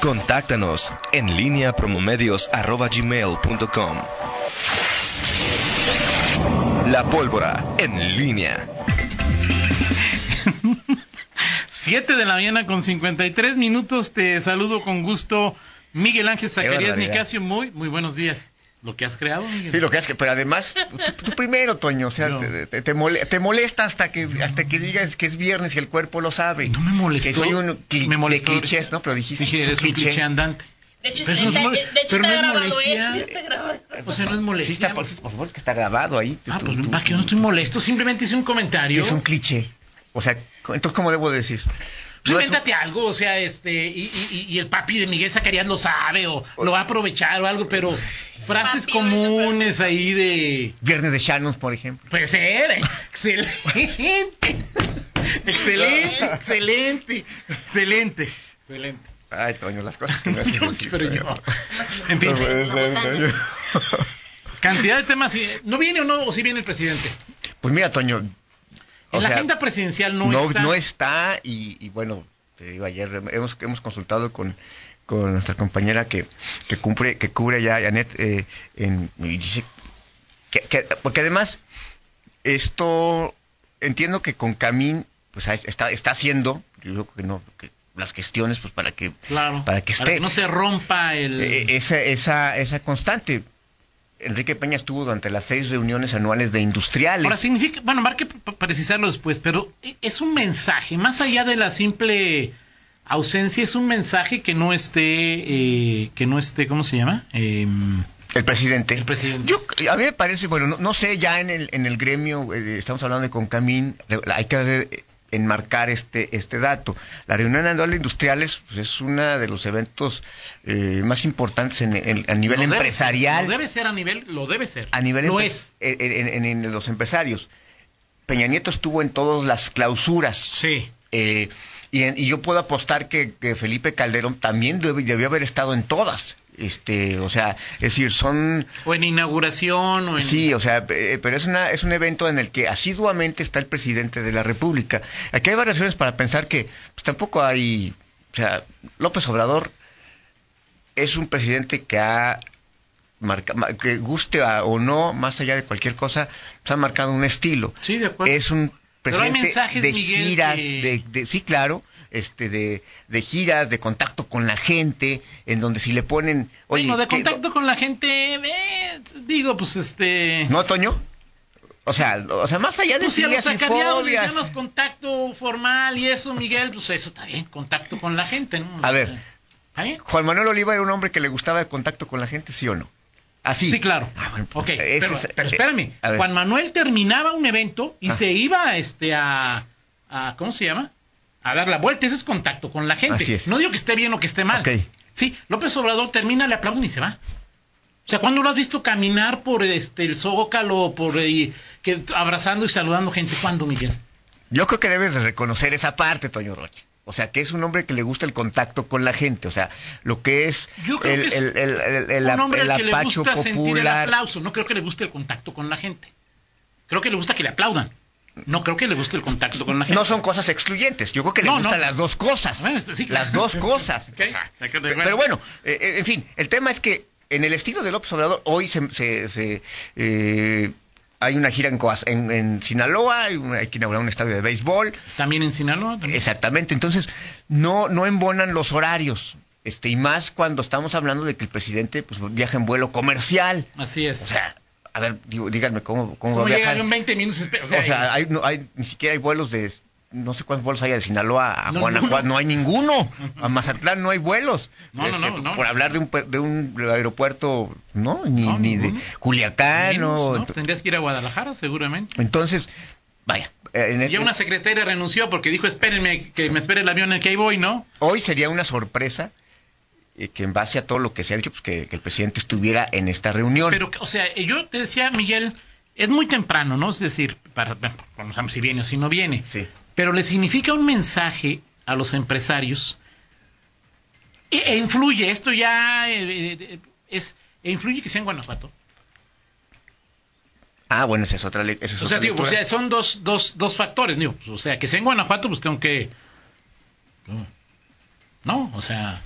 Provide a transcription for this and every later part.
Contáctanos en línea promomedios.com. La pólvora en línea. 7 de la mañana con 53 minutos. Te saludo con gusto, Miguel Ángel Zacarías Nicasio. Muy, muy buenos días. Lo que has creado, Miguel. Sí, lo que has que, pero además, tú, primero, Toño, o sea, te, te, molesta hasta que hasta que digas que es viernes y el cuerpo lo sabe. No me molestó. Que soy un me molestó, de clichés, ¿no? Pero dijiste Dije, eres un cliché andante. De hecho, está, de hecho está grabado, ¿eh? Está grabado. O sea, no es molestia. Sí, está, por, por favor, es que está grabado ahí. Ah, pues para que yo no estoy molesto, simplemente hice un comentario. Es un cliché. O sea, entonces, ¿cómo debo decir? Pues invéntate algo, o sea, este, y, y, y, el papi de Miguel Zacarías lo sabe, o lo va a aprovechar o algo, pero frases papi, comunes ahí de. Viernes de Shannon, por ejemplo. Puede ser, excelente. excelente, excelente, excelente, excelente. Ay, Toño, las cosas que no decir, pero yo. En fin. Cantidad de temas. ¿No viene o no? ¿O sí viene el presidente? Pues mira, Toño, en la agenda presidencial no, está. No está y, y, bueno, te digo, ayer hemos, hemos consultado con, con nuestra compañera que, que, cumple, que cubre ya, Janet, eh, en, y dice que, que, porque además esto entiendo que con Camín pues está, está haciendo, yo creo que no, que las gestiones pues para que claro, para que esté para que no se rompa el esa esa esa constante Enrique Peña estuvo durante las seis reuniones anuales de industriales. Ahora significa, bueno, hay que precisarlo después, pero es un mensaje, más allá de la simple ausencia, es un mensaje que no esté, eh, que no esté, ¿cómo se llama? Eh, el presidente. El presidente. Yo, a mí me parece, bueno, no, no sé, ya en el, en el gremio, eh, estamos hablando de Concamín, hay que ver enmarcar este, este dato. La reunión anual de industriales pues, es uno de los eventos eh, más importantes en, en, a nivel lo empresarial. Debe, lo debe ser a nivel, lo debe ser. A nivel lo es. En, en, los empresarios. Peña Nieto estuvo en todas las clausuras. Sí. Eh, y, y, yo puedo apostar que, que Felipe Calderón también debió, debió haber estado en todas este o sea es decir son o en inauguración o en... sí o sea eh, pero es una es un evento en el que asiduamente está el presidente de la república. Aquí hay varias razones para pensar que pues tampoco hay o sea López Obrador es un presidente que ha marca, que guste a, o no más allá de cualquier cosa pues ha marcado un estilo. Sí de acuerdo. Es un presidente de Miguel, giras que... de, de sí claro este de, de, giras, de contacto con la gente, en donde si le ponen, oye, bueno, de contacto con la gente, eh, digo, pues este, ¿no, Toño? O sea, o sea, más allá de pues si los le llamas contacto formal y eso, Miguel, pues eso está bien, contacto con la gente, ¿no? A ver, ¿Eh? Juan Manuel Oliva era un hombre que le gustaba el contacto con la gente, ¿sí o no? Así. Sí, claro. Ah, bueno, ok, pero, es, pero, espérame. Eh, Juan Manuel terminaba un evento y ah. se iba este, a, a, ¿cómo se llama? A dar la vuelta, ese es contacto con la gente. Así es. No digo que esté bien o que esté mal. Okay. Sí, López Obrador termina, le aplauden y se va. O sea, ¿cuándo lo has visto caminar por este el Zócalo, por eh, que, abrazando y saludando gente? ¿Cuándo, Miguel? Yo creo que debes de reconocer esa parte, Toño Roche. O sea, que es un hombre que le gusta el contacto con la gente. O sea, lo que es Yo creo el, que es el, el, el, el, un hombre el que le gusta sentir el aplauso. No creo que le guste el contacto con la gente. Creo que le gusta que le aplaudan. No creo que le guste el contacto con la gente. No son cosas excluyentes. Yo creo que le No, gustan no. las dos cosas. Bueno, sí, claro. Las dos cosas. O sea, pero bueno, eh, eh, en fin, el tema es que en el estilo de López Obrador, hoy se, se, se, eh, hay una gira en, Coaz- en, en Sinaloa, hay, una- hay que inaugurar un estadio de béisbol. También en Sinaloa. también. Exactamente. Entonces, no, no embonan los horarios. Este, y más cuando estamos hablando de que el presidente pues, viaja en vuelo comercial. Así es. O sea, a ver, digo, díganme cómo, cómo, ¿Cómo va a llegar viajar. en 20 minutos? O sea, O sea, hay, no, hay, ni siquiera hay vuelos de, no sé cuántos vuelos hay de Sinaloa a No, Guanajuato, no hay ninguno. A Mazatlán no hay vuelos. No, no, no, no. Por hablar de un, de un aeropuerto, no, ni, de. Culiacán, menos, no. ¿no? Tendrías que ir a Guadalajara, seguramente. Entonces, vaya. eh, Ya una secretaria renunció porque dijo, espérenme, que me espere el avión en el que voy, ¿no? Hoy sería una sorpresa eh, que en base a todo lo que se ha dicho, pues que, que el presidente estuviera en esta reunión. Pero, o sea, yo te decía, Miguel, es muy temprano, ¿no? Es decir, para, bueno, no sabemos si viene o si no viene. Sí. Pero le significa un mensaje a los empresarios e, e influye, esto ya eh, eh, es, e influye que sea en Guanajuato. Ah, bueno, esa es otra esa es O sea, otra digo, o sea, son dos, dos, dos factores, digo, o sea, que sea en Guanajuato, pues tengo que... No, o sea,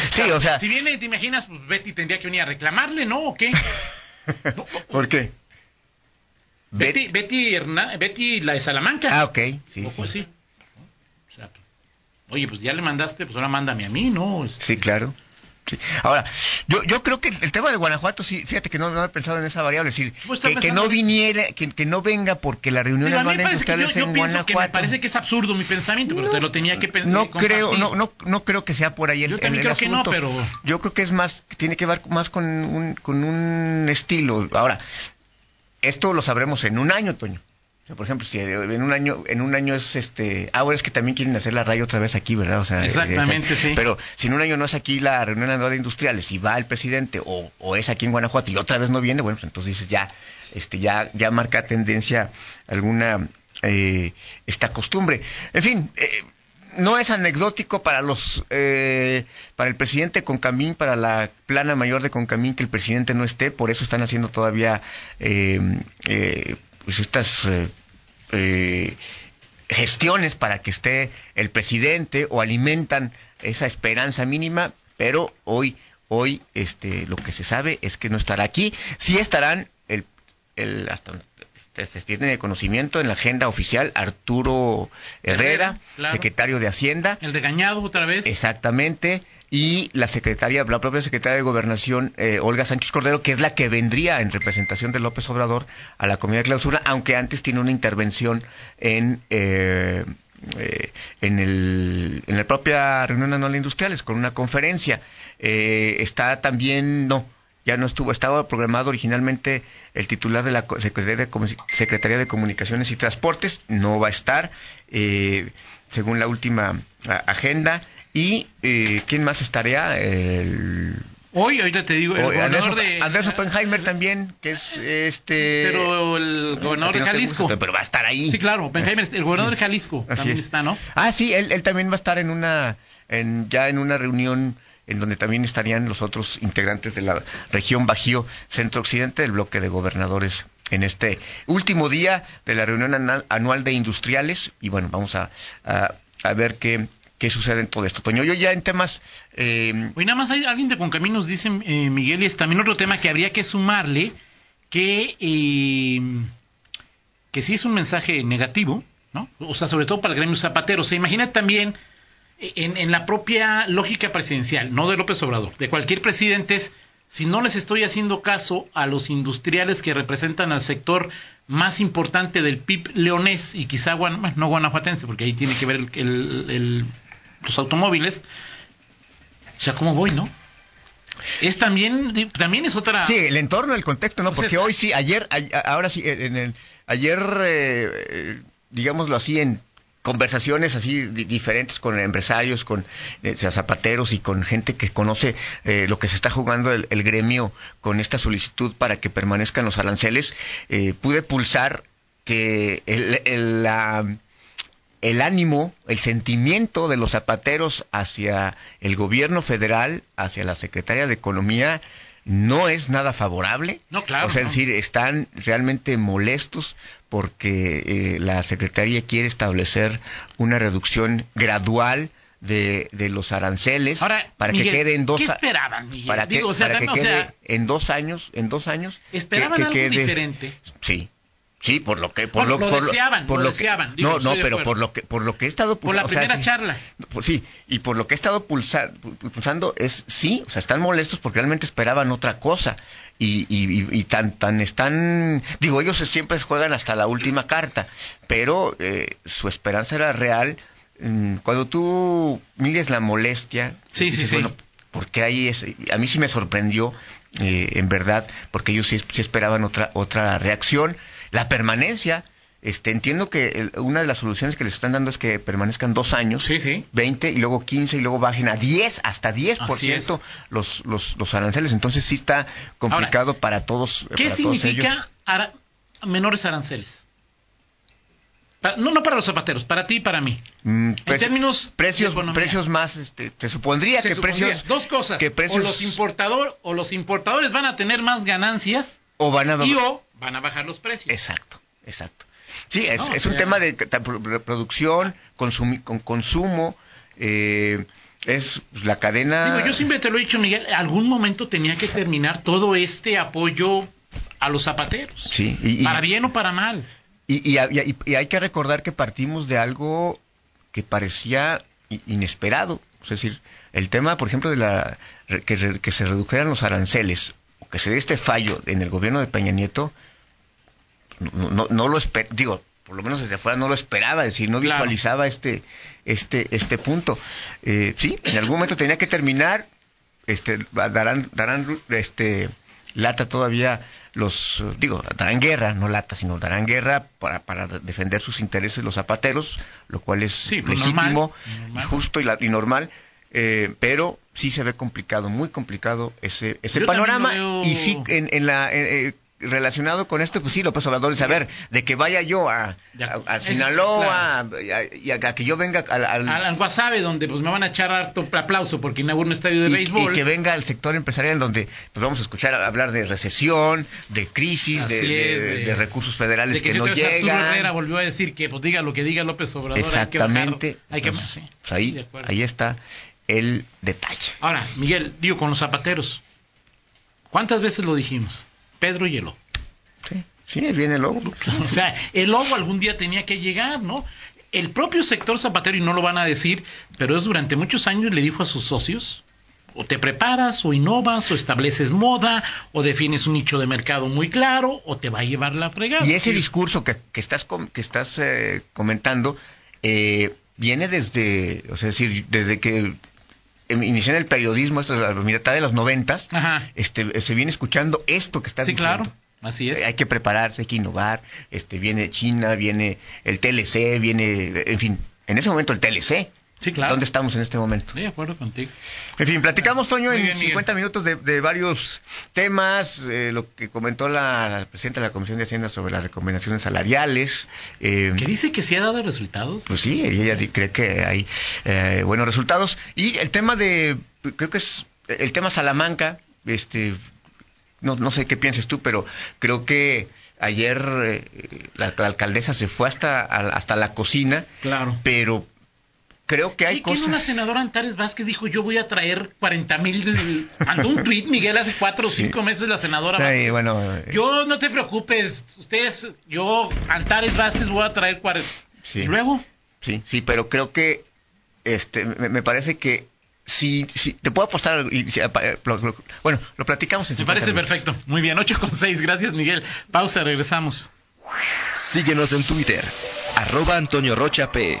Sí, o sea... Si viene, ¿te imaginas? Pues Betty tendría que venir a reclamarle, ¿no? ¿O qué? ¿Por qué? Betty, Betty, Betty, la de Salamanca. Ah, ok. Sí, O sí. pues sí. O sea, oye, pues ya le mandaste, pues ahora mándame a mí, ¿no? Este, Sí, claro. Sí. Ahora, yo, yo creo que el tema de Guanajuato, sí, fíjate que no, no he pensado en esa variable, es decir, que, no viniera, que, que no venga porque la reunión Digo, a yo, yo en pienso que me Guanajuato. parece que es absurdo mi pensamiento, pero te lo tenía que pensar. no creo, no, no, no creo que sea por ahí el, Yo también el creo que no, asunto. pero- Yo creo que es más, tiene que ver más con un, con un estilo. Ahora, esto lo sabremos en un año, Toño. Sea, por ejemplo, si en un año, en un año es este, ah, bueno, es que también quieren hacer la raya otra vez aquí, ¿verdad? O sea, Exactamente, sí. Pero si en un año no es aquí la reunión anual de industriales y va el presidente o, o es aquí en Guanajuato y otra vez no viene, bueno, pues entonces dices ya, este, ya, ya marca tendencia alguna eh, esta costumbre. En fin. Eh, no es anecdótico para los eh, para el presidente Concamín, para la plana mayor de Concamín que el presidente no esté, por eso están haciendo todavía eh, eh, pues estas eh, eh, gestiones para que esté el presidente o alimentan esa esperanza mínima, pero hoy hoy este lo que se sabe es que no estará aquí, sí estarán el, el hasta se tiene conocimiento en la agenda oficial Arturo Herrera, Herrera, claro. secretario de Hacienda, El regañado otra vez. exactamente, y la secretaria, la propia secretaria de Gobernación, eh, Olga Sánchez Cordero, que es la que vendría en representación de López Obrador a la comida de clausura, aunque antes tiene una intervención en eh, eh, en, el, en la propia reunión anual de industriales con una conferencia. Eh, está también, no, ya no estuvo, estaba programado originalmente el titular de la Secretaría de, Comu- Secretaría de Comunicaciones y Transportes, no va a estar, eh, según la última agenda. ¿Y eh, quién más estaría? El, Hoy, ahorita te digo, el gobernador Andrés, de... Andrés Oppenheimer también, que es este... Pero el gobernador de Jalisco. gusta, pero va a estar ahí. Sí, claro, Oppenheimer, el gobernador de Jalisco Así también es. está, ¿no? Ah, sí, él, él también va a estar en una, en, ya en una reunión en donde también estarían los otros integrantes de la región Bajío Centro-Occidente del bloque de gobernadores en este último día de la reunión anual de industriales. Y bueno, vamos a, a, ver qué, qué sucede en todo esto. Toño, yo ya en temas... eh, Hoy nada más hay alguien de Concaminos dice, eh, Miguel, y es también otro tema que habría que sumarle, que, eh, que sí es un mensaje negativo, ¿no? O sea, sobre todo para el gremio zapatero. O sea, imagina también en, en la propia lógica presidencial, no de López Obrador, de cualquier presidente es, si no les estoy haciendo caso a los industriales que representan al sector más importante del PIB leonés y quizá bueno, no guanajuatense, porque ahí tiene que ver el- el- el- los automóviles, o sea, ¿cómo voy, no? Es también, también es otra... Sí, el entorno, el contexto, ¿no? O sea, Porque hoy sí, ayer, ay- ahora sí, en el, ayer, eh, eh, digámoslo así, en conversaciones así di- diferentes con empresarios, con eh, zapateros y con gente que conoce eh, lo que se está jugando el, el gremio con esta solicitud para que permanezcan los aranceles, eh, pude pulsar que el, el, la- el ánimo, el sentimiento de los zapateros hacia el gobierno federal, hacia la Secretaría de Economía, no es nada favorable. No, claro, O sea, no. es decir, están realmente molestos porque eh, la Secretaría quiere establecer una reducción gradual de, de los aranceles Ahora, para Miguel, que quede en dos ¿qué a- esperaban, Miguel? para que, Digo, o sea, para que también, o quede sea- en dos años en dos años que- Esperaban que algo quede- diferente. sí Sí, por lo que por Bueno, lo, lo por deseaban, por lo que- deseaban, no, no, pero por lo que por lo que he estado Por la sea, primera charla. Sí, y por lo que he estado pulsa- pu- pulsando es sí, o sea, están molestos porque realmente esperaban otra cosa. Y, y, tan, tan están, digo, ellos siempre juegan hasta la última carta, pero eh, su esperanza era real. Mm, Cuando tú mides la molestia, Sí, sí, sí. bueno, porque ahí es, a mí sí me sorprendió, eh, en verdad, porque ellos sí, sí esperaban otra, otra reacción. La permanencia, este, entiendo que el- una de las soluciones que les están dando es que permanezcan dos años, Sí, sí. 20 y luego 15 y luego bajen a 10, hasta 10% Así es. los, los, los aranceles. Entonces sí está complicado para todos. ¿Qué para todos ellos. significa ara- menores aranceles? No, no para los zapateros, para ti y para mí. Mm, preci- términos precios, precios más, este, te supondría Se que supondría, precios dos cosas. que precios o los importador o los importadores van a tener más ganancias o van a y o van a bajar los precios. Exacto, exacto. Sí, es, No, es un tema de producción, consumi- con consumo, eh, es la cadena. Digo, yo siempre te lo he dicho, Miguel, algún momento tenía que terminar todo este apoyo a los zapateros. Sí, y, para bien o para mal. Y, hay que recordar que partimos de algo que parecía inesperado. Es decir, el tema, por ejemplo, de la que, se redujeran los aranceles, o que se dé este fallo en el gobierno de Peña Nieto, no, no, lo espero, digo, por lo menos desde afuera no lo esperaba, es decir, no visualizaba este, este, este punto. Eh, sí, en algún momento tenía que terminar, este, darán, darán, este, lata todavía los, digo, darán guerra, no lata, sino darán guerra para, para defender sus intereses los zapateros, lo cual es pues, legítimo, y justo y, y normal. Eh, pero sí se ve complicado, muy complicado ese, ese panorama. Y sí, en, en la, eh, relacionado con esto, pues sí, López Obrador dice, a ver, de que vaya yo a, a, Sinaloa y a, que yo venga al, al, al, Guasave, donde pues me van a echar harto aplauso porque inaugura un estadio de béisbol. Y que venga al sector empresarial donde pues vamos a escuchar hablar de recesión, de crisis, de, recursos federales que, no llegan. Arturo Herrera volvió a decir que pues diga lo que diga López Obrador. Exactamente. Hay que, pues, pues ahí, ahí está el detalle. Ahora, Miguel, digo con los zapateros. ¿Cuántas veces lo dijimos? Pedro y el lobo. Sí, sí, viene el lobo. o sea, el lobo algún día tenía que llegar, ¿no? El propio sector zapatero, y no lo van a decir, pero es durante muchos años le dijo a sus socios, o te preparas, o innovas, o estableces moda, o defines un nicho de mercado muy claro, o te va a llevar la fregada. Y ese discurso que, estás, que estás eh, comentando eh, viene desde, o sea, decir, desde que inicié en el periodismo, esto es la mitad de los noventas, este, se viene escuchando esto que está sí, claro. Así es. Hay que prepararse, hay que innovar. Este, viene China, viene el TLC, viene, en fin, en ese momento el TLC. Sí, claro. ¿Dónde estamos en este momento? de acuerdo contigo. En fin, platicamos, Toño, en 50 minutos de, varios temas, eh, lo que comentó la, presidenta de la Comisión de Hacienda sobre las recomendaciones salariales. Eh, ¿Que dice que sí ha dado resultados? Pues sí, ella cree que hay eh, buenos resultados. Y el tema de, creo que es el tema Salamanca, este, no, no sé qué pienses tú, pero creo que ayer eh, la, alcaldesa se fue hasta, hasta la cocina, claro. pero creo que hay ¿Y cosas... una senadora Antares Vázquez dijo, yo voy a traer 40 mil... Mandó un tuit, Miguel, hace cuatro o cinco meses la senadora sí, bueno, eh, Yo, no te preocupes, ustedes, yo, Antares Vázquez, voy a traer 40... Sí. ¿Y luego? Sí, sí, pero creo que este me, parece que si, si te puedo apostar bueno lo platicamos en me parece perfecto. Muy bien 8 con 6 gracias Miguel. Pausa regresamos. Síguenos en Twitter arroba Antonio Rocha P